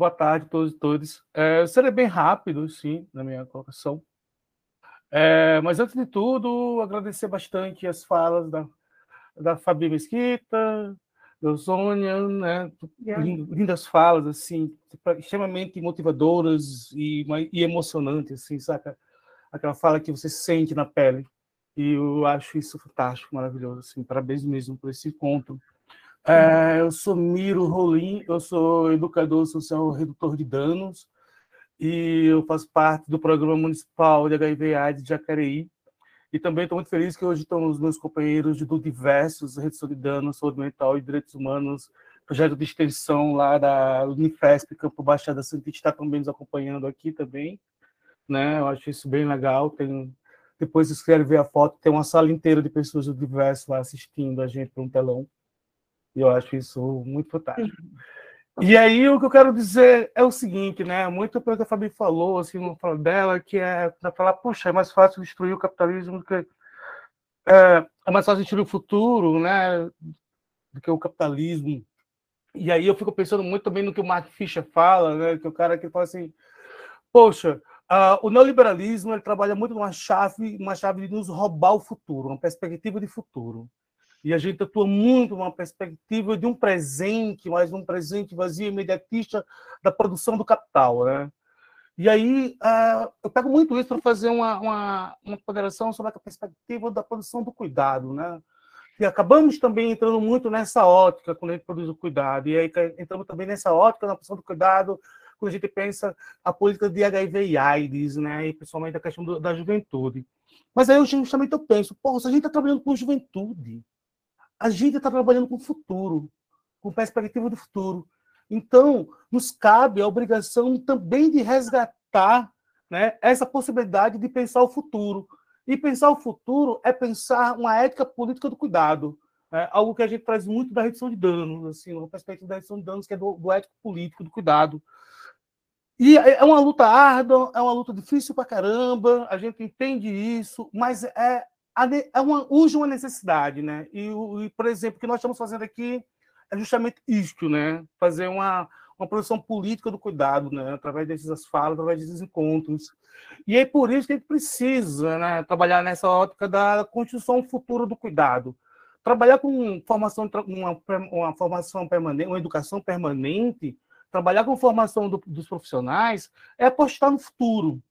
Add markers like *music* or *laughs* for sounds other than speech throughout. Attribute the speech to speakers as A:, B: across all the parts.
A: Boa tarde a todos e todas. É, eu serei bem rápido, sim, na minha colocação. É, mas antes de tudo, agradecer bastante as falas da, da Fabi Mesquita, da Sônia, né? lindas falas, assim, extremamente motivadoras e, e emocionantes, assim, saca? Aquela fala que você sente na pele. E eu acho isso fantástico, maravilhoso, assim, parabéns mesmo por esse encontro. É, eu sou Miro Rolim, eu sou educador social redutor de danos, e eu faço parte do Programa Municipal de HIV AIDS de Jacareí. E também estou muito feliz que hoje estão os meus companheiros do Diversos, Redução de Danos, Saúde Mental e Direitos Humanos, projeto de extensão lá da Unifesp, Campo Baixada Santista, está também nos acompanhando aqui também. Né? Eu acho isso bem legal. Tem, depois, se quiserem ver a foto, tem uma sala inteira de pessoas do Diverso lá assistindo a gente por um telão. E eu acho isso muito fantástico. E aí o que eu quero dizer é o seguinte, né? Muito pelo que a Fabi falou, assim, no fala dela, que é para falar, puxa, é mais fácil destruir o capitalismo do que é, é, mais fácil destruir o futuro, né? Do que o capitalismo. E aí eu fico pensando muito também no que o Mark Fisher fala, né? Que é o cara que fala assim, poxa, uh, o neoliberalismo ele trabalha muito numa chave, uma chave de nos roubar o futuro, uma perspectiva de futuro. E a gente atua muito numa perspectiva de um presente, mas um presente vazio, imediatista da produção do capital. Né? E aí uh, eu pego muito isso para fazer uma, uma, uma ponderação sobre a perspectiva da produção do cuidado. Né? E acabamos também entrando muito nessa ótica quando a gente produz o cuidado. E aí entramos também nessa ótica na produção do cuidado quando a gente pensa a política de HIV e AIDS, né? e principalmente a questão do, da juventude. Mas aí eu justamente eu penso, pô, se a gente está trabalhando com juventude, a gente está trabalhando com o futuro, com perspectiva do futuro. Então, nos cabe a obrigação também de resgatar né, essa possibilidade de pensar o futuro. E pensar o futuro é pensar uma ética política do cuidado, né, algo que a gente traz muito da redução de danos, assim, uma perspectiva da redução de danos que é do, do ético político do cuidado. E é, é uma luta árdua, é uma luta difícil para caramba, a gente entende isso, mas é é uma, urge uma necessidade, né? E, e, por exemplo, o que nós estamos fazendo aqui é justamente isto, né? Fazer uma, uma produção política do cuidado, né? Através dessas falas, através desses encontros. E é por isso que a gente precisa né? trabalhar nessa ótica da construção futura do cuidado. Trabalhar com formação, uma, uma formação permanente, uma educação permanente, trabalhar com formação do, dos profissionais é apostar no futuro.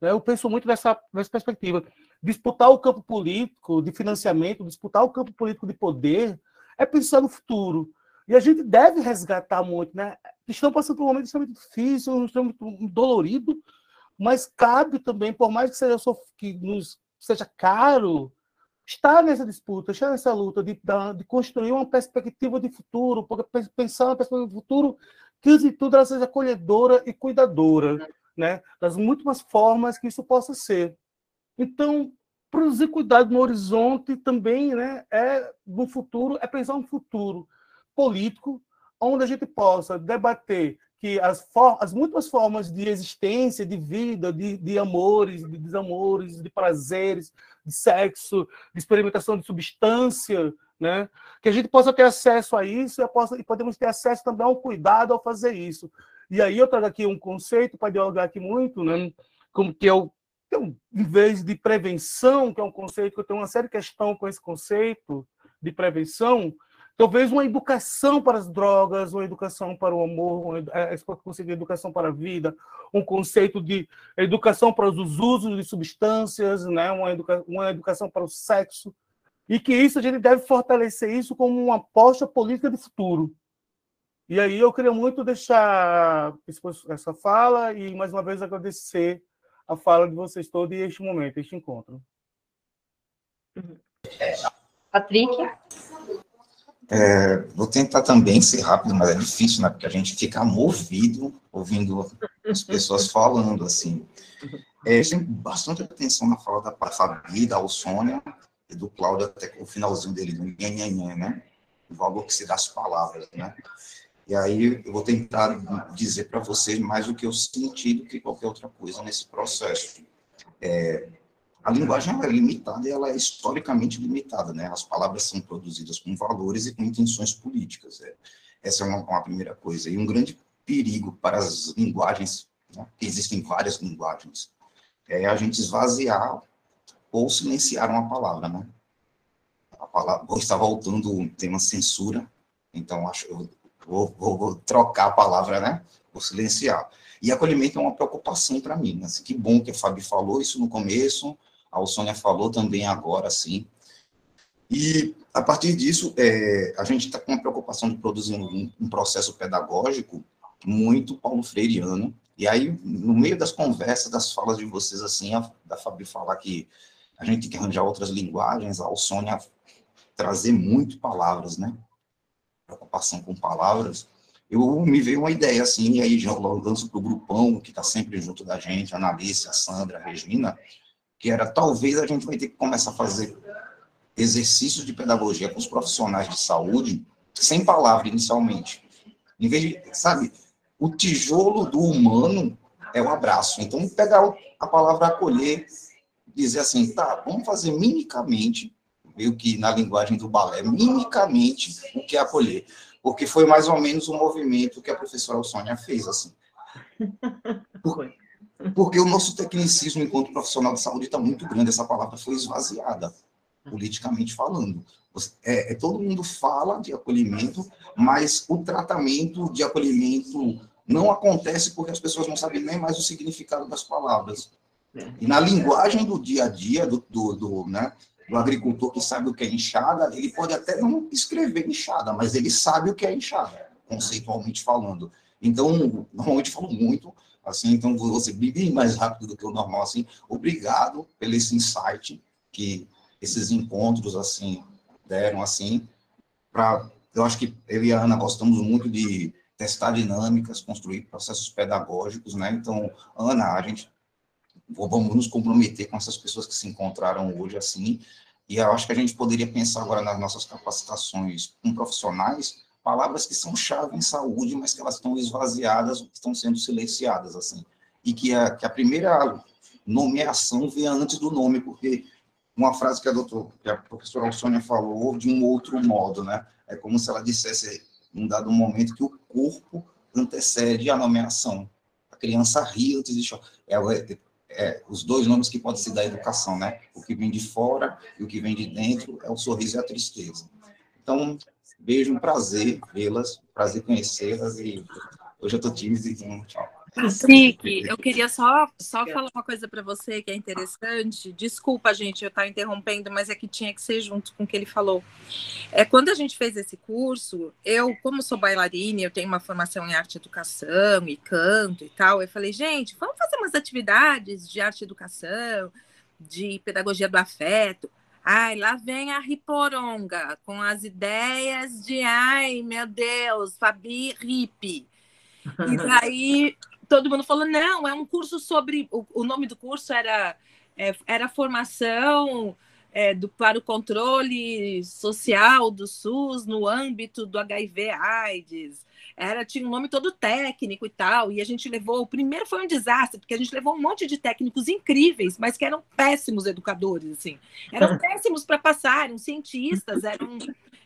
A: Eu penso muito nessa, nessa perspectiva disputar o campo político de financiamento, disputar o campo político de poder, é pensar no futuro. E a gente deve resgatar muito, né? Estamos passando por um momento extremamente difícil, extremamente dolorido, mas cabe também, por mais que seja que nos seja caro, estar nessa disputa, estar nessa luta de, de construir uma perspectiva de futuro, pensar na perspectiva de futuro que, antes ela seja acolhedora e cuidadora, né? das múltiplas formas que isso possa ser. Então, produzir cuidado no horizonte também né, é no futuro, é pensar um futuro político onde a gente possa debater que as, as múltiplas formas de existência, de vida, de, de amores, de desamores, de prazeres, de sexo, de experimentação de substância, né? que a gente possa ter acesso a isso e, possa, e podemos ter acesso também ao cuidado ao fazer isso. E aí eu trago aqui um conceito para dialogar aqui muito, né? como que é o então, em vez de prevenção, que é um conceito que eu tenho uma séria questão com esse conceito de prevenção, talvez uma educação para as drogas, uma educação para o amor, é, conceito de educação para a vida, um conceito de educação para os usos de substâncias, né? uma, educa uma educação para o sexo, e que isso a gente deve fortalecer isso como uma aposta política de futuro. E aí eu queria muito deixar essa fala e, mais uma vez, agradecer a fala de vocês todos e este momento, este encontro.
B: Patrick?
C: É, vou tentar também ser rápido, mas é difícil, né? Porque a gente fica movido ouvindo as pessoas *laughs* falando, assim. É, tem bastante atenção na fala da Fabi, da Alsônia e do Cláudio, até o finalzinho dele, do nhenhenhen, né? O valor que se dá as palavras, né? E aí eu vou tentar dizer para vocês mais do que eu senti do que qualquer outra coisa nesse processo. É, a linguagem é limitada e ela é historicamente limitada, né? As palavras são produzidas com valores e com intenções políticas. É. Essa é uma, uma, primeira coisa. E um grande perigo para as linguagens, né? existem várias linguagens, é a gente esvaziar ou silenciar uma palavra, né? A palavra, vou estar voltando o tema censura, então acho eu vou, vou, trocar a palavra, né? Vou silenciar. E acolhimento é uma preocupação para mim. Assim, que bom que a Fabi falou isso no começo, a Sônia falou também agora, sim. E a partir disso, é, a gente está com a preocupação de produzir um, um processo pedagógico muito paulo freireano. E aí, no meio das conversas, das falas de vocês, assim, a, da Fabi falar que a gente tem que arranjar outras linguagens, a Alsônia trazer muito palavras, né? Preocupação com palavras. Eu me veio uma ideia, assim, e aí já lanço para o grupão, que está sempre junto da gente, a Analice, a Sandra, a Regina, que era talvez a gente vai ter que começar a fazer exercícios de pedagogia com os profissionais de saúde, sem palavra inicialmente. Em vez de, sabe, o tijolo do humano é o abraço. Então, pegar a palavra acolher, dizer assim, tá, vamos fazer mimicamente, meio que na linguagem do balé, mimicamente o que é acolher. Porque foi mais ou menos o movimento que a professora Sônia fez, assim. *laughs* Por, porque o nosso tecnicismo enquanto profissional de saúde está muito grande, essa palavra foi esvaziada, politicamente falando. É, é, todo mundo fala de acolhimento, mas o tratamento de acolhimento não acontece porque as pessoas não sabem nem mais o significado das palavras. E na linguagem do dia a dia, do, do, do, né, do agricultor que sabe o que é enxada, ele pode até não escrever enxada, mas ele sabe o que é enxada, conceitualmente falando. Então, normalmente falo muito, assim, então você bem mais rápido do que o normal, assim, obrigado pelo esse insight que esses encontros, assim, deram, assim, para, eu acho que eu e a Ana gostamos muito de testar dinâmicas, construir processos pedagógicos, né? Então, Ana, a gente vamos nos comprometer com essas pessoas que se encontraram hoje assim, e eu acho que a gente poderia pensar agora nas nossas capacitações com profissionais, palavras que são chave em saúde, mas que elas estão esvaziadas, estão sendo silenciadas, assim, e que a, que a primeira nomeação venha antes do nome, porque uma frase que a, doutor, que a professora Alsônia falou de um outro modo, né? É como se ela dissesse num dado momento que o corpo antecede a nomeação. A criança ri antes de chorar. É, é, os dois nomes que podem se dar educação, né? O que vem de fora e o que vem de dentro é o sorriso e a tristeza. Então, beijo, um prazer vê-las, prazer conhecê-las e hoje eu estou tímido, então tchau.
B: Sique, eu queria só, só falar uma coisa para você que é interessante. Desculpa, gente, eu estar tá interrompendo, mas é que tinha que ser junto com o que ele falou. É, quando a gente fez esse curso, eu, como sou bailarina, eu tenho uma formação em arte e educação e canto e tal, eu falei, gente, vamos fazer umas atividades de arte e educação, de pedagogia do afeto. Ai, lá vem a Riporonga com as ideias de, ai, meu Deus, Fabi Ripe. E *laughs* daí todo mundo falou: não, é um curso sobre. O, o nome do curso era, é, era formação é, do, para o controle social do SUS no âmbito do HIV-AIDS. Era, tinha um nome todo técnico e tal, e a gente levou. O primeiro foi um desastre, porque a gente levou um monte de técnicos incríveis, mas que eram péssimos educadores, assim. Eram *laughs* péssimos para passar, eram cientistas, eram.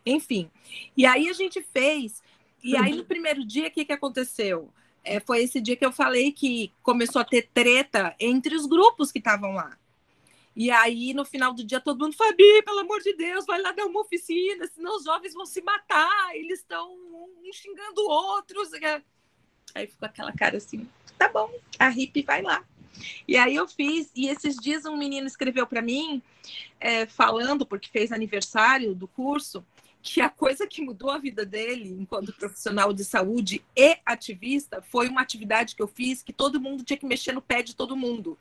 B: Enfim. E aí a gente fez. E aí, no primeiro dia, o que, que aconteceu? É, foi esse dia que eu falei que começou a ter treta entre os grupos que estavam lá. E aí, no final do dia, todo mundo, Fabi, pelo amor de Deus, vai lá dar uma oficina, senão os jovens vão se matar, eles estão um xingando outros. Aí ficou aquela cara assim, tá bom, a hippie vai lá. E aí eu fiz, e esses dias um menino escreveu para mim, é, falando, porque fez aniversário do curso, que a coisa que mudou a vida dele enquanto profissional de saúde e ativista foi uma atividade que eu fiz que todo mundo tinha que mexer no pé de todo mundo.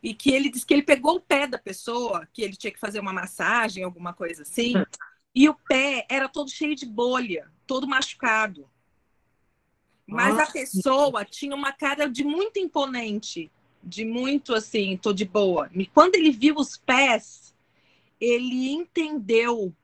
B: E que ele disse que ele pegou o pé da pessoa, que ele tinha que fazer uma massagem, alguma coisa assim, e o pé era todo cheio de bolha, todo machucado. Mas Nossa. a pessoa tinha uma cara de muito imponente, de muito assim, tô de boa. E quando ele viu os pés, ele entendeu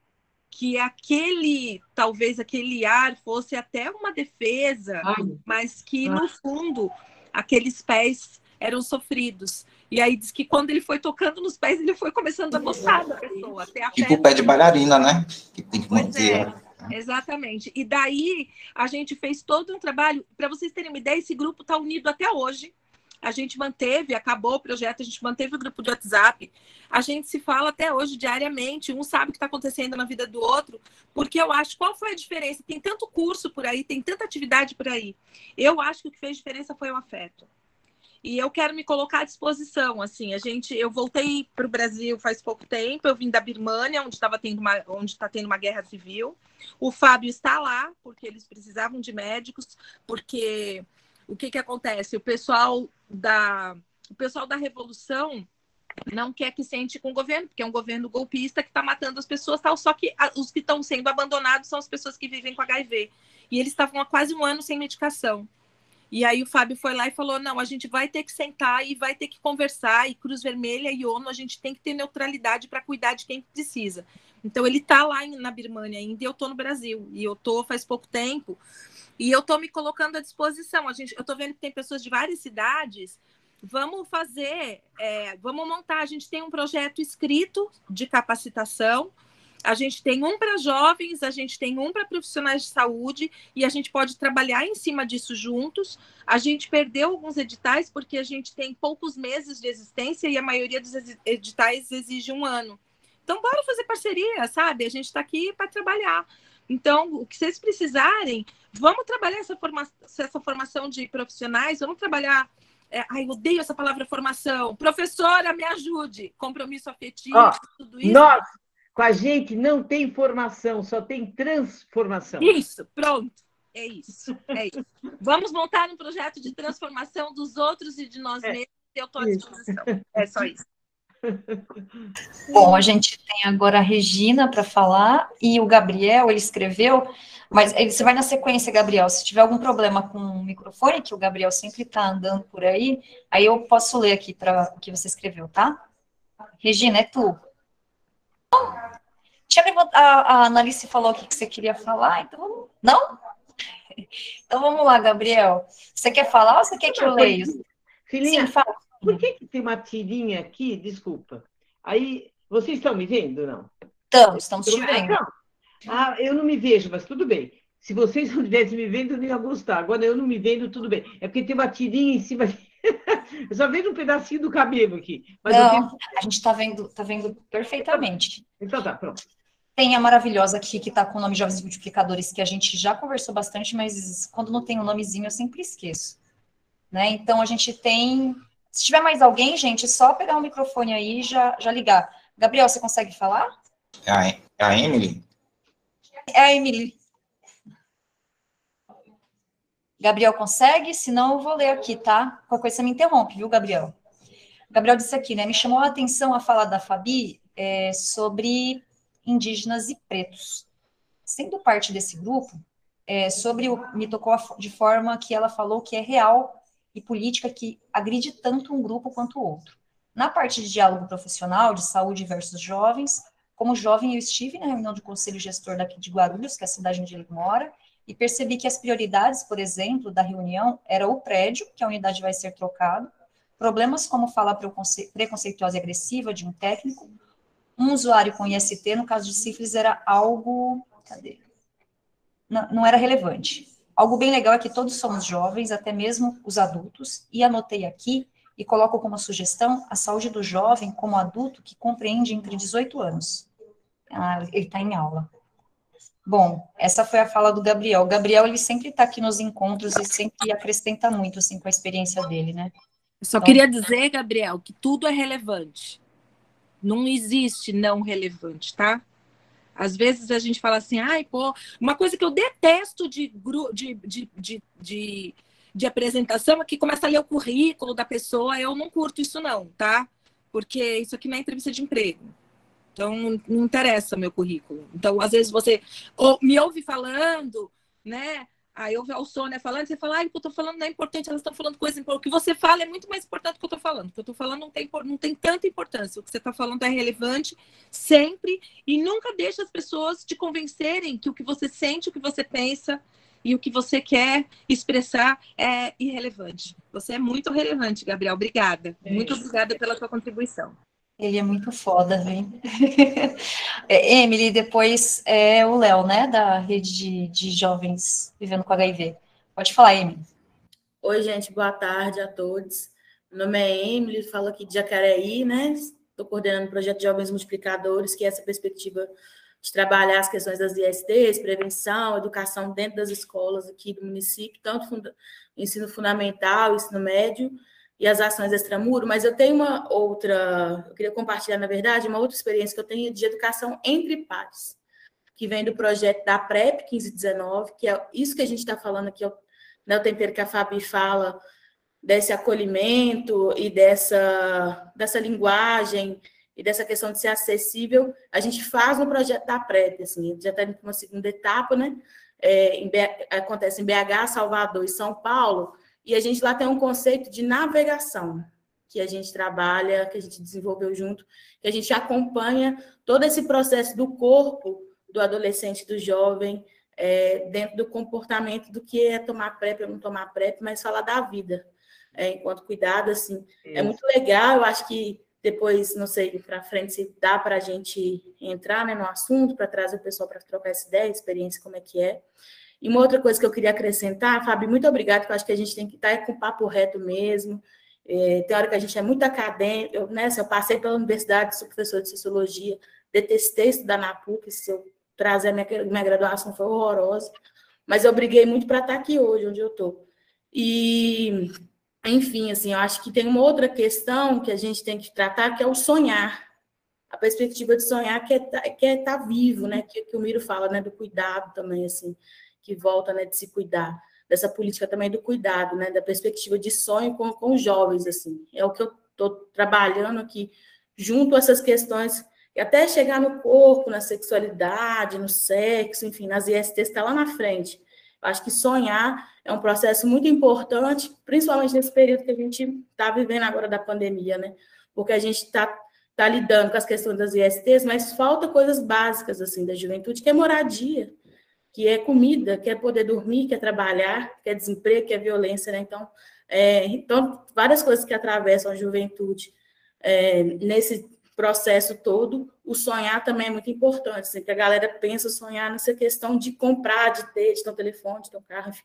B: que aquele, talvez aquele ar fosse até uma defesa, Ai. mas que no fundo aqueles pés eram sofridos. E aí diz que quando ele foi tocando nos pés, ele foi começando a gostar da pessoa. Até a
C: tipo o pé de bailarina, né? Que tem que
B: manter. É. Né? Exatamente. E daí a gente fez todo um trabalho. Para vocês terem uma ideia, esse grupo está unido até hoje. A gente manteve, acabou o projeto, a gente manteve o grupo de WhatsApp. A gente se fala até hoje diariamente. Um sabe o que está acontecendo na vida do outro, porque eu acho qual foi a diferença. Tem tanto curso por aí, tem tanta atividade por aí. Eu acho que o que fez diferença foi o afeto. E eu quero me colocar à disposição, assim, a gente, eu voltei para o Brasil faz pouco tempo, eu vim da Birmânia, onde estava tendo uma, onde está tendo uma guerra civil. O Fábio está lá porque eles precisavam de médicos, porque o que que acontece? O pessoal da, o pessoal da revolução não quer que sente com o governo, porque é um governo golpista que está matando as pessoas, tal. Só que os que estão sendo abandonados são as pessoas que vivem com HIV. E eles estavam há quase um ano sem medicação. E aí o Fábio foi lá e falou: não, a gente vai ter que sentar e vai ter que conversar, e Cruz Vermelha e ONU, a gente tem que ter neutralidade para cuidar de quem precisa. Então ele está lá na Birmania ainda e eu estou no Brasil. E eu estou faz pouco tempo. E eu estou me colocando à disposição. A gente, eu estou vendo que tem pessoas de várias cidades. Vamos fazer, é, vamos montar. A gente tem um projeto escrito de capacitação a gente tem um para jovens, a gente tem um para profissionais de saúde e a gente pode trabalhar em cima disso juntos. A gente perdeu alguns editais porque a gente tem poucos meses de existência e a maioria dos editais exige um ano. Então, bora fazer parceria, sabe? A gente está aqui para trabalhar. Então, o que vocês precisarem, vamos trabalhar essa, forma essa formação de profissionais, vamos trabalhar. É, ai, eu odeio essa palavra formação. Professora, me ajude. Compromisso afetivo,
D: oh, tudo isso. Nós, com a gente não tem formação, só tem transformação.
B: Isso, pronto. É isso, é isso. Vamos montar um projeto de transformação dos outros e de nós é. mesmos. Eu estou à disposição. É só isso. *laughs*
E: Bom, a gente tem agora a Regina para falar e o Gabriel, ele escreveu, mas você vai na sequência, Gabriel. Se tiver algum problema com o microfone, que o Gabriel sempre está andando por aí, aí eu posso ler aqui para o que você escreveu, tá? Regina, é tu. Tinha a, a Analice falou o que você queria falar, então vamos... Não? *laughs* Então vamos lá, Gabriel. Você quer falar ou você quer que eu leia?
D: Filhinha, Sim, fala. Por que, que tem uma tirinha aqui? Desculpa. Aí, vocês estão me vendo, não?
E: Estamos, estamos te vendo. Não.
D: Ah, eu não me vejo, mas tudo bem. Se vocês não estivessem me vendo, eu não ia gostar. Agora eu não me vendo, tudo bem. É porque tem uma tirinha em cima. *laughs* eu só vejo um pedacinho do cabelo aqui.
E: não, tenho... a gente está vendo, tá vendo perfeitamente.
D: Então tá, pronto.
E: Tem a maravilhosa aqui, que está com o nome Jovens Multiplicadores, que a gente já conversou bastante, mas quando não tem o um nomezinho eu sempre esqueço. Né? Então, a gente tem... Se tiver mais alguém, gente, é só pegar o microfone aí e já, já ligar. Gabriel, você consegue falar?
C: É a, é a Emily?
E: É a Emily. Gabriel consegue? Se não, eu vou ler aqui, tá? Qualquer coisa você me interrompe, viu, Gabriel? Gabriel disse aqui, né? Me chamou a atenção a fala da Fabi é, sobre indígenas e pretos. Sendo parte desse grupo, é, sobre o, me tocou de forma que ela falou que é real e política que agride tanto um grupo quanto o outro. Na parte de diálogo profissional, de saúde versus jovens, como jovem eu estive na reunião do conselho gestor daqui de Guarulhos, que é a cidade onde ele mora, e percebi que as prioridades, por exemplo, da reunião era o prédio, que a unidade vai ser trocado, problemas como fala preconceituosa e agressiva de um técnico, um usuário com IST, no caso de sífilis, era algo. Cadê? Não, não era relevante. Algo bem legal é que todos somos jovens, até mesmo os adultos, e anotei aqui e coloco como sugestão a saúde do jovem como adulto que compreende entre 18 anos. Ah, ele está em aula. Bom, essa foi a fala do Gabriel. O Gabriel, ele sempre está aqui nos encontros e sempre acrescenta muito, assim, com a experiência dele, né?
B: Eu só então... queria dizer, Gabriel, que tudo é relevante. Não existe não relevante, tá? Às vezes a gente fala assim, ai, pô, uma coisa que eu detesto de, de, de, de, de, apresentação é que começa a ler o currículo da pessoa, eu não curto isso não, tá? Porque isso aqui não é entrevista de emprego. Então, não interessa meu currículo. Então, às vezes você me ouve falando, né? Aí eu vejo a Sônia falando, você fala, ah, o que eu tô falando não é importante, elas estão falando coisa importante. O que você fala é muito mais importante do que eu tô falando. O que eu tô falando não tem, não tem tanta importância. O que você está falando é relevante sempre e nunca deixa as pessoas te convencerem que o que você sente, o que você pensa e o que você quer expressar é irrelevante. Você é muito relevante, Gabriel. Obrigada. É muito obrigada pela sua contribuição.
E: Ele é muito foda, hein? *laughs* É, Emily, depois é o Léo, né, da rede de, de jovens vivendo com HIV. Pode falar, Emily.
F: Oi, gente, boa tarde a todos. Meu nome é Emily, falo aqui de Jacareí, né? Estou coordenando o projeto Jovens Multiplicadores, que é essa perspectiva de trabalhar as questões das ISTs, prevenção, educação dentro das escolas aqui do município, tanto ensino fundamental, ensino médio e as ações extramuro, mas eu tenho uma outra, eu queria compartilhar, na verdade, uma outra experiência que eu tenho de educação entre pares, que vem do projeto da PrEP 1519, que é isso que a gente está falando aqui, é né, o tempero que a Fabi fala, desse acolhimento e dessa, dessa linguagem e dessa questão de ser acessível, a gente faz no projeto da PrEP, assim, já está indo para uma segunda etapa, né? É, em, acontece em BH, Salvador e São Paulo, e a gente lá tem um conceito de navegação, que a gente trabalha, que a gente desenvolveu junto, que a gente acompanha todo esse processo do corpo do adolescente, do jovem, é, dentro do comportamento do que é tomar PrEP ou não tomar PrEP, mas falar da vida, é, enquanto cuidado, assim. É muito legal, eu acho que depois, não sei, para frente, se dá para a gente entrar né, no assunto, para trazer o pessoal para trocar essa ideia, experiência, como é que é. E uma outra coisa que eu queria acrescentar, Fábio, muito obrigado, porque eu acho que a gente tem que estar com papo reto mesmo. É, tem hora que a gente é muito acadêmico, eu, né, se eu passei pela universidade, sou professor de sociologia, detestei estudar na PUC, se eu trazer a minha, minha graduação foi horrorosa, mas eu briguei muito para estar aqui hoje, onde eu estou. E enfim, assim, eu acho que tem uma outra questão que a gente tem que tratar, que é o sonhar. A perspectiva de sonhar que é tá, que é estar tá vivo, né? Que, que o Miro fala, né? Do cuidado também, assim, que volta, né? De se cuidar. Dessa política também do cuidado, né? Da perspectiva de sonho com, com jovens, assim. É o que eu estou trabalhando aqui, junto a essas questões, e até chegar no corpo, na sexualidade, no sexo, enfim, nas ISTs, está lá na frente. Eu acho que sonhar é um processo muito importante, principalmente nesse período que a gente está vivendo agora da pandemia, né? Porque a gente está tá lidando com as questões das ISTs, mas falta coisas básicas assim da juventude, que é moradia, que é comida, que é poder dormir, que é trabalhar, que é desemprego, que é violência, né? Então, é, então várias coisas que atravessam a juventude é, nesse processo todo, o sonhar também é muito importante, assim, que a galera pensa sonhar nessa questão de comprar, de ter, de ter um telefone, de ter um carro, enfim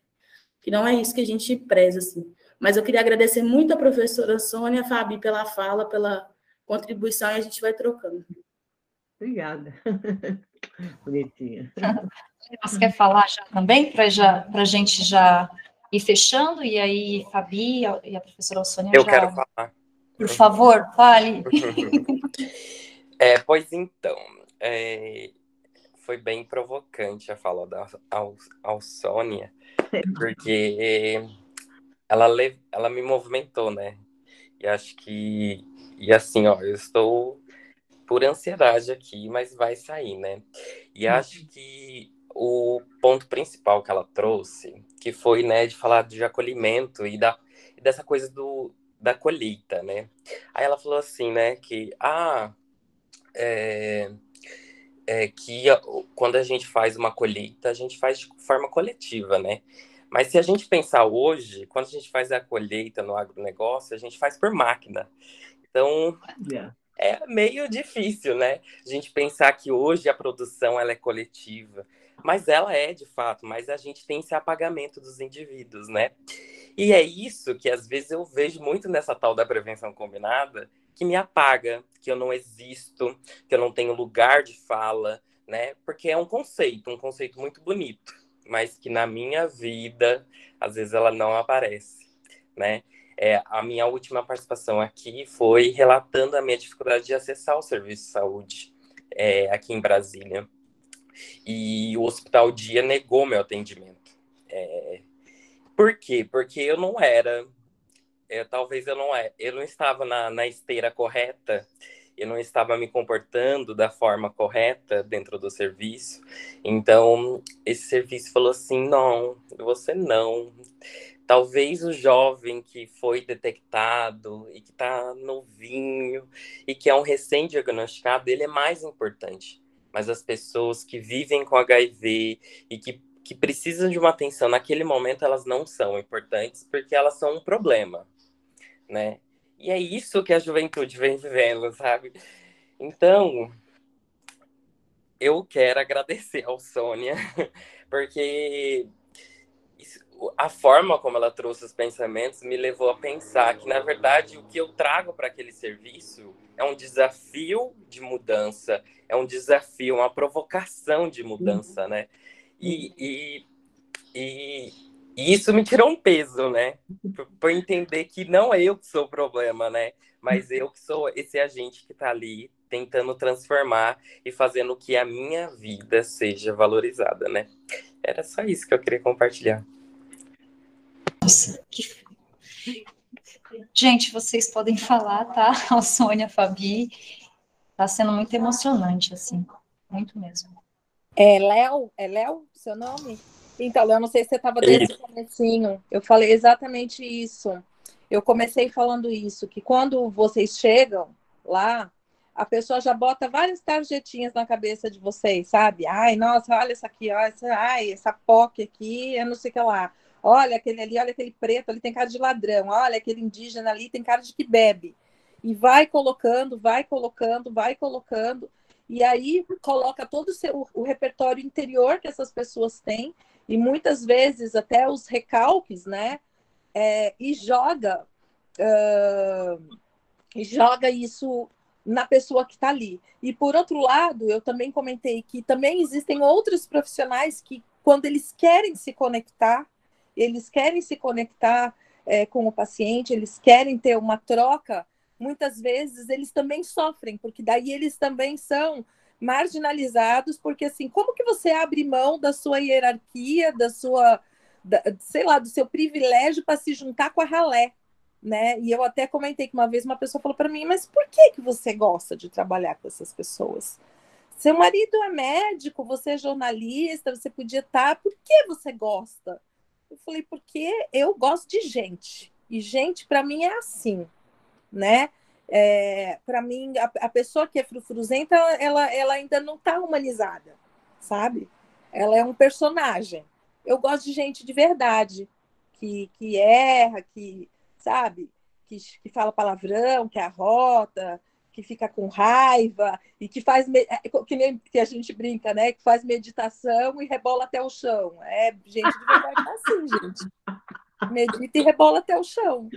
F: que não é isso que a gente preza, assim. Mas eu queria agradecer muito a professora Sônia, Fabi, pela fala, pela contribuição, e a gente vai trocando.
D: Obrigada. *laughs* Bonitinha. *laughs*
E: Você quer falar já também, para a gente já ir fechando, e aí Fabi e a professora Sônia
G: Eu
E: já...
G: quero falar.
E: Por favor, fale. *laughs*
G: é, pois então, é, foi bem provocante a fala da Sônia, porque ela, ela me movimentou, né? E acho que. E assim, ó, eu estou por ansiedade aqui, mas vai sair, né? E uhum. acho que o ponto principal que ela trouxe, que foi, né, de falar de acolhimento e, da, dessa coisa do, da colheita, né? Aí ela falou assim, né, que, ah, é, é, que quando a gente faz uma colheita, a gente faz de forma coletiva, né? Mas se a gente pensar hoje, quando a gente faz a colheita no agronegócio, a gente faz por máquina. Então, yeah. é meio difícil, né? A gente pensar que hoje a produção ela é coletiva. Mas ela é, de fato, mas a gente tem esse apagamento dos indivíduos, né? E é isso que às vezes eu vejo muito nessa tal da prevenção combinada, que me apaga, que eu não existo, que eu não tenho lugar de fala, né? Porque é um conceito, um conceito muito bonito, mas que na minha vida, às vezes ela não aparece, né? É, a minha última participação aqui foi relatando a minha dificuldade de acessar o serviço de saúde é, aqui em Brasília. E o Hospital Dia negou meu atendimento. É, por quê? Porque eu não era eu, talvez eu não é, eu não estava na, na esteira correta, eu não estava me comportando da forma correta dentro do serviço. Então, esse serviço falou assim: não, você não. Talvez o jovem que foi detectado e que está novinho e que é um recém-diagnosticado, ele é mais importante. Mas as pessoas que vivem com HIV e que, que precisam de uma atenção naquele momento, elas não são importantes porque elas são um problema né? E é isso que a juventude vem vivendo, sabe? Então, eu quero agradecer ao Sônia, *laughs* porque a forma como ela trouxe os pensamentos me levou a pensar que, na verdade, o que eu trago para aquele serviço é um desafio de mudança, é um desafio, uma provocação de mudança, né? E, e, e, e isso me tirou um peso, né? Por entender que não é eu que sou o problema, né? Mas eu que sou esse agente que está ali tentando transformar e fazendo que a minha vida seja valorizada, né? Era só isso que eu queria compartilhar.
E: Nossa, que. Gente, vocês podem falar, tá? *laughs* A Sônia, a Fabi. Tá sendo muito emocionante, assim. Muito mesmo.
B: É Léo? É Léo seu nome? Então, eu não sei se você estava desde o comecinho. Eu falei exatamente isso. Eu comecei falando isso, que quando vocês chegam lá, a pessoa já bota várias tarjetinhas na cabeça de vocês, sabe? Ai, nossa, olha essa aqui, ó, essa, ai, essa POC aqui, eu não sei o que lá. Olha aquele ali, olha aquele preto, ali tem cara de ladrão. Olha aquele indígena ali, tem cara de que bebe. E vai colocando, vai colocando, vai colocando. E aí coloca todo o, seu, o repertório interior que essas pessoas têm, e muitas vezes até os recalques, né? É, e joga, uh, e joga isso na pessoa que está ali. E por outro lado, eu também comentei que também existem outros profissionais que, quando eles querem se conectar, eles querem se conectar é, com o paciente, eles querem ter uma troca, muitas vezes eles também sofrem, porque daí eles também são marginalizados, porque assim, como que você abre mão da sua hierarquia, da sua, da, sei lá, do seu privilégio para se juntar com a ralé, né? E eu até comentei que uma vez uma pessoa falou para mim, mas por que que você gosta de trabalhar com essas pessoas? Seu marido é médico, você é jornalista, você podia estar, tá, por que você gosta? Eu falei, porque eu gosto de gente. E gente, para mim, é assim, né? É, para mim, a, a, pessoa que é frufruzenta, ela, ela ainda não está humanizada, sabe? Ela é um personagem. Eu gosto de gente de verdade, que, que erra, que, sabe? Que, que fala palavrão, que arrota, que fica com raiva e que faz é, que nem que a gente brinca, né? Que faz meditação e rebola até o chão. É gente de verdade é assim, *laughs* gente. Medita e rebola até o chão.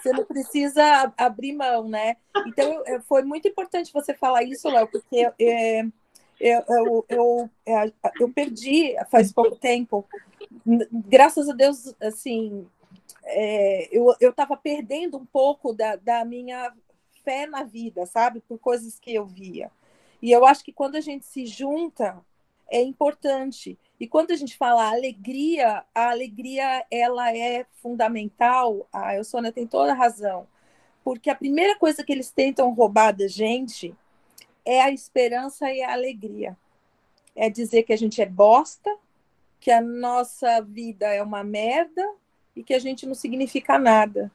B: Você não precisa abrir mão, né? Então foi muito importante você falar isso, Léo, porque é, eu, eu, eu, é, eu perdi faz pouco tempo. Graças a Deus, assim, é, eu estava perdendo um pouco da, da minha fé na vida, sabe? Por coisas que eu via. E eu acho que quando a gente se junta, é importante. E quando a gente fala alegria, a alegria ela é fundamental. A ah, Sônia tem toda a razão. Porque a primeira coisa que eles tentam roubar da gente é a esperança e a alegria. É dizer que a gente é bosta, que a nossa vida é uma merda e que a gente não significa nada.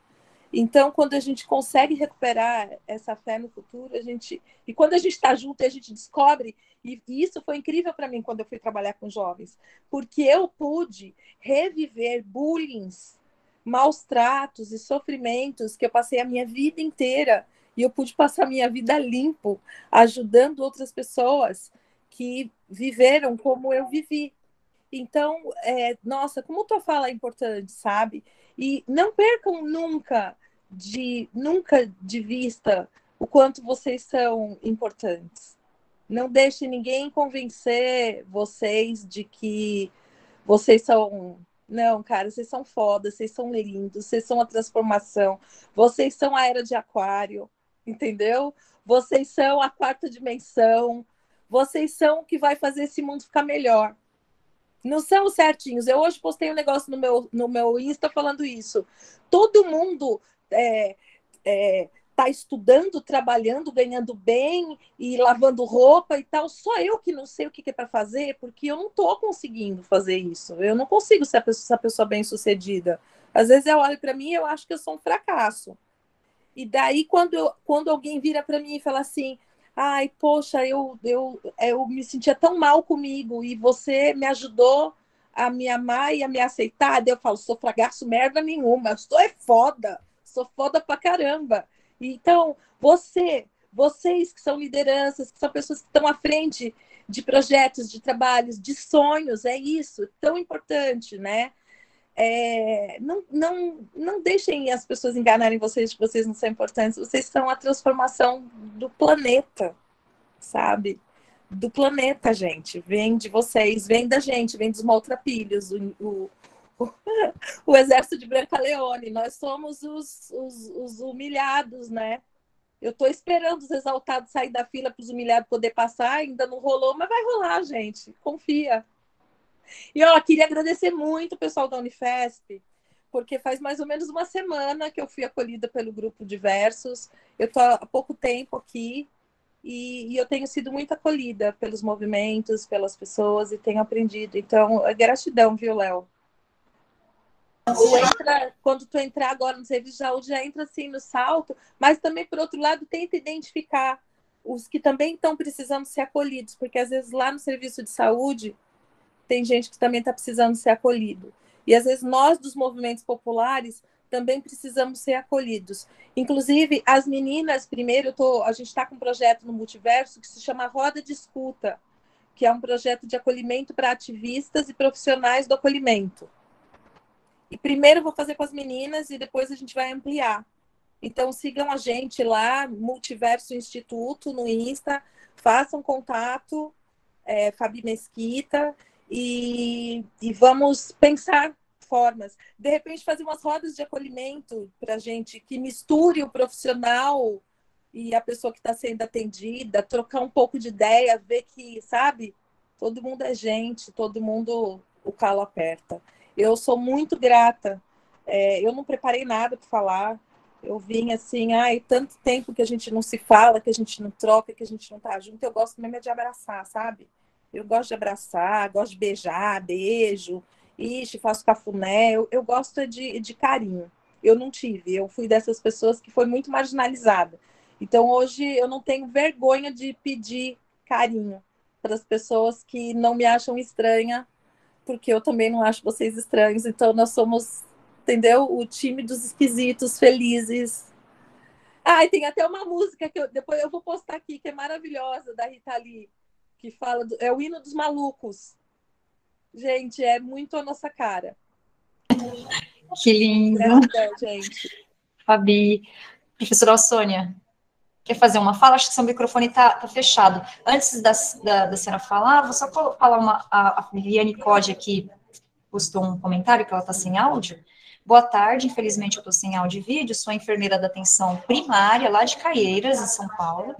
B: Então, quando a gente consegue recuperar essa fé no futuro, a gente e quando a gente está junto, a gente descobre e, isso foi incrível para mim quando eu fui trabalhar com jovens, porque eu pude reviver bullying, maus tratos e sofrimentos que eu passei a minha vida inteira e eu pude passar a minha vida limpo, ajudando outras pessoas que viveram como eu vivi. Então, é, nossa, como tua fala é importante, sabe? E não percam nunca de nunca de vista o quanto vocês são importantes. Não deixe ninguém convencer vocês de que vocês são não, cara, vocês são foda, vocês são lindos, vocês são a transformação, vocês são a era de aquário, entendeu? Vocês são a quarta dimensão, vocês são o que vai fazer esse mundo ficar melhor. Não são certinhos. Eu hoje postei um negócio no meu, no meu Insta falando isso. Todo mundo é, é, tá estudando, trabalhando, ganhando bem e lavando roupa e tal. Só eu que não sei o que, é para fazer, porque eu não estou conseguindo fazer isso. Eu não consigo ser pessoa, essa pessoa bem sucedida. Às vezes eu olho para mim e eu acho que eu sou um fracasso. E daí, quando, eu, quando alguém vira para mim e fala assim: ai, poxa, eu, eu, eu me sentia tão mal comigo e você me ajudou a me amar e a me aceitar. Daí eu falo, sou fragaço merda nenhuma, eu sou é foda, sou foda pra caramba. Então, você, vocês que são lideranças, que são pessoas que estão à frente de projetos, de trabalhos, de sonhos, é isso, tão importante, né? É, não, não, não deixem as pessoas enganarem vocês que vocês não são importantes. Vocês são a transformação do planeta, sabe? Do planeta, gente. Vem de vocês, vem da gente, vem dos maltrapilhos, o, o, o, *laughs* o exército de Branca Leone. Nós somos os, os, os humilhados, né? Eu estou esperando os exaltados sair da fila para os humilhados poder passar, ainda não rolou, mas vai rolar, gente. Confia. E ó, queria agradecer muito o pessoal da Unifesp, porque faz mais ou menos uma semana que eu fui acolhida pelo grupo Diversos. Eu estou há pouco tempo aqui e, e, eu tenho sido muito acolhida pelos movimentos, pelas pessoas e tenho aprendido. Então, é gratidão, viu, Léo? Entra, quando tu entrar agora no serviço de saúde, já entra assim no salto, mas também, por outro lado, tenta identificar os que também estão precisando ser acolhidos, porque às vezes lá no serviço de saúde tem gente que também está precisando ser acolhido. E às vezes nós dos movimentos populares também precisamos ser acolhidos. Inclusive, as meninas, primeiro, tô, a gente está com um projeto no Multiverso que se chama Roda de Escuta, que é um projeto de acolhimento para ativistas e profissionais do acolhimento. E primeiro vou fazer com as meninas e depois a gente vai ampliar. Então sigam a gente lá, Multiverso Instituto, no Insta, façam contato, é, Fabi Mesquita, e, e vamos pensar formas. De repente, fazer umas rodas de acolhimento para gente que misture o profissional e a pessoa que está sendo atendida, trocar um pouco de ideia, ver que, sabe, todo mundo é gente, todo mundo o calo aperta. Eu sou muito grata. É, eu não preparei nada para falar. Eu vim assim, ai, tanto tempo que a gente não se fala, que a gente não troca, que a gente não tá junto. Eu gosto mesmo é de abraçar, sabe? Eu gosto de abraçar, gosto de beijar, beijo, ixi, faço cafuné. Eu, eu gosto de, de carinho. Eu não tive, eu fui dessas pessoas que foi muito marginalizada. Então hoje eu não tenho vergonha de pedir carinho para as pessoas que não me acham estranha, porque eu também não acho vocês estranhos. Então nós somos, entendeu? O time dos esquisitos, felizes. Ah, e tem até uma música que eu, depois eu vou postar aqui, que é maravilhosa, da Rita Lee que fala do, é o hino dos malucos. Gente, é muito a nossa cara.
E: Que lindo.
B: Gente.
E: Fabi, professora Sônia, quer fazer uma fala? Acho que seu microfone está tá fechado. Antes da, da, da senhora falar, vou só falar uma. A, a Liliane Code aqui postou um comentário que ela está sem áudio. Boa tarde, infelizmente eu estou sem áudio e vídeo, sou enfermeira da atenção primária lá de Caieiras, em São Paulo.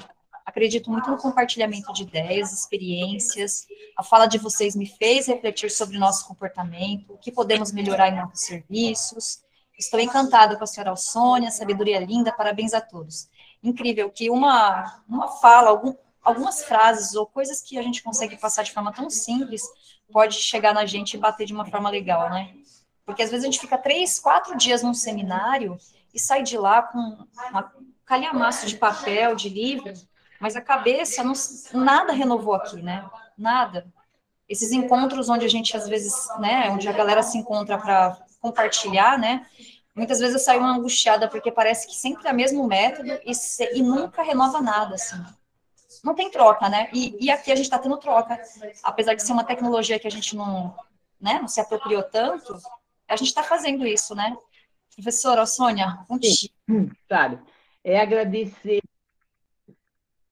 E: Acredito muito no compartilhamento de ideias, experiências. A fala de vocês me fez refletir sobre nosso comportamento, o que podemos melhorar em nossos serviços. Estou encantada com a senhora Alsônia, sabedoria linda, parabéns a todos. Incrível que uma, uma fala, algum, algumas frases ou coisas que a gente consegue passar de forma tão simples pode chegar na gente e bater de uma forma legal, né? Porque às vezes a gente fica três, quatro dias num seminário e sai de lá com uma calhamaço de papel, de livro, mas a cabeça, não, nada renovou aqui, né? Nada. Esses encontros onde a gente, às vezes, né, onde a galera se encontra para compartilhar, né? Muitas vezes eu saio angustiada porque parece que sempre é o mesmo método e, se, e nunca renova nada, assim. Não tem troca, né? E, e aqui a gente está tendo troca. Apesar de ser uma tecnologia que a gente não, né, não se apropriou tanto, a gente está fazendo isso, né? Professora Sônia, contigo.
D: Claro. É agradecer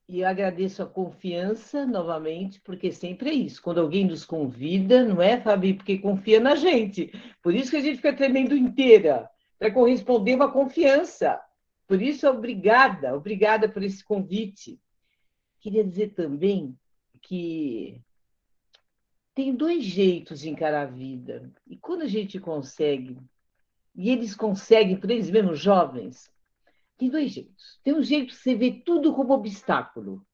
D: e eu agradeço a confiança novamente, porque sempre é isso. Quando alguém nos convida, não é, Fabi? Porque confia na gente. Por isso que a gente fica tremendo inteira, para corresponder uma confiança. Por isso, obrigada, obrigada por esse convite. Queria dizer também que tem dois jeitos de encarar a vida. E quando a gente consegue, e eles conseguem, por eles mesmos jovens, tem dois jeitos. Tem um jeito que você vê tudo como obstáculo.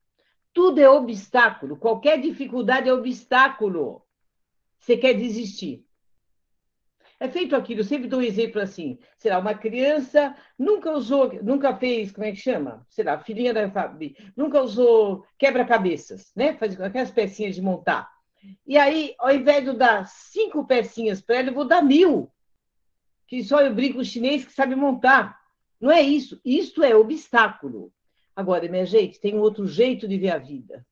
D: Tudo é obstáculo. Qualquer dificuldade é obstáculo. Você quer desistir. É feito aquilo, eu sempre dou um exemplo assim. Será uma criança nunca usou, nunca fez, como é que chama? Será, filhinha da Fabi, nunca usou quebra-cabeças, né? Faz aquelas pecinhas de montar. E aí, ao invés de dar cinco pecinhas para ela, eu vou dar mil. Que só eu brinco chinês que sabe montar. Não é isso. Isso é obstáculo. Agora, minha gente, tem um outro jeito de ver a vida.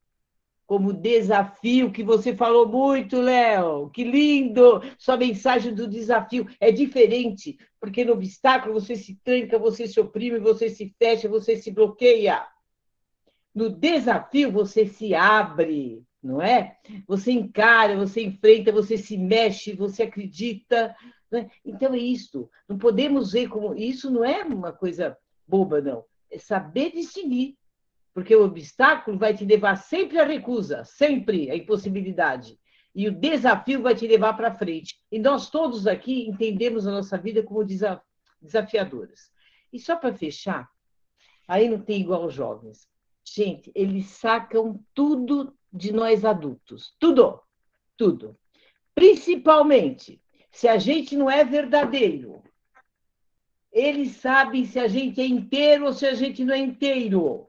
D: Como desafio, que você falou muito, Léo. Que lindo! Sua mensagem do desafio é diferente, porque no obstáculo você se tranca, você se oprime, você se fecha, você se bloqueia. No desafio você se abre, não é? Você encara, você enfrenta, você se mexe, você acredita. Né? Então é isso. Não podemos ver como. Isso não é uma coisa boba, não. É saber distinguir. Porque o obstáculo vai te levar sempre à recusa, sempre à impossibilidade. E o desafio vai te levar para frente. E nós todos aqui entendemos a nossa vida como desafiadoras. E só para fechar, aí não tem igual aos jovens. Gente, eles sacam tudo de nós adultos. Tudo. Tudo. Principalmente, se a gente não é verdadeiro. Eles sabem se a gente é inteiro ou se a gente não é inteiro.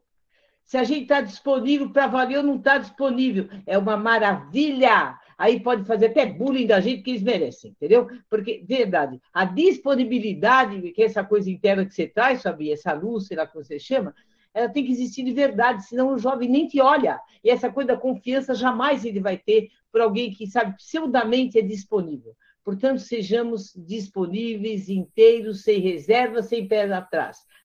D: Se a gente está disponível para valer ou não está disponível. É uma maravilha. Aí pode fazer até bullying da gente que eles merecem, entendeu? Porque, verdade, a disponibilidade, que é essa coisa interna que você traz, sabe, essa luz, sei lá como você chama, ela tem que existir de verdade, senão o jovem nem te olha. E essa coisa da confiança jamais ele vai ter por alguém que, sabe, pseudamente é disponível. Portanto, sejamos disponíveis, inteiros, sem reserva, sem pé atrás.